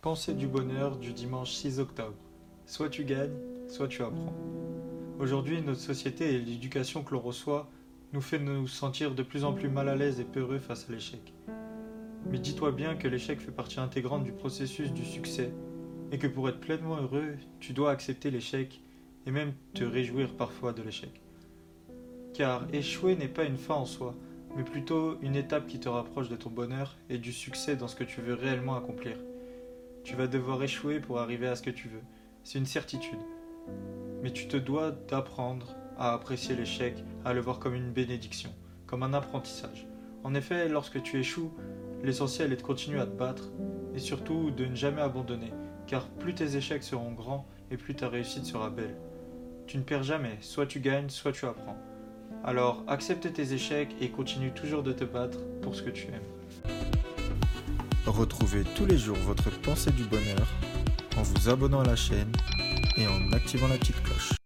Pensée du bonheur du dimanche 6 octobre. Soit tu gagnes, soit tu apprends. Aujourd'hui, notre société et l'éducation que l'on reçoit nous fait nous sentir de plus en plus mal à l'aise et peureux face à l'échec. Mais dis-toi bien que l'échec fait partie intégrante du processus du succès et que pour être pleinement heureux, tu dois accepter l'échec et même te réjouir parfois de l'échec. Car échouer n'est pas une fin en soi, mais plutôt une étape qui te rapproche de ton bonheur et du succès dans ce que tu veux réellement accomplir. Tu vas devoir échouer pour arriver à ce que tu veux, c'est une certitude. Mais tu te dois d'apprendre à apprécier l'échec, à le voir comme une bénédiction, comme un apprentissage. En effet, lorsque tu échoues, l'essentiel est de continuer à te battre et surtout de ne jamais abandonner, car plus tes échecs seront grands et plus ta réussite sera belle. Tu ne perds jamais, soit tu gagnes, soit tu apprends. Alors accepte tes échecs et continue toujours de te battre pour ce que tu aimes. Retrouvez tous les jours votre pensée du bonheur en vous abonnant à la chaîne et en activant la petite cloche.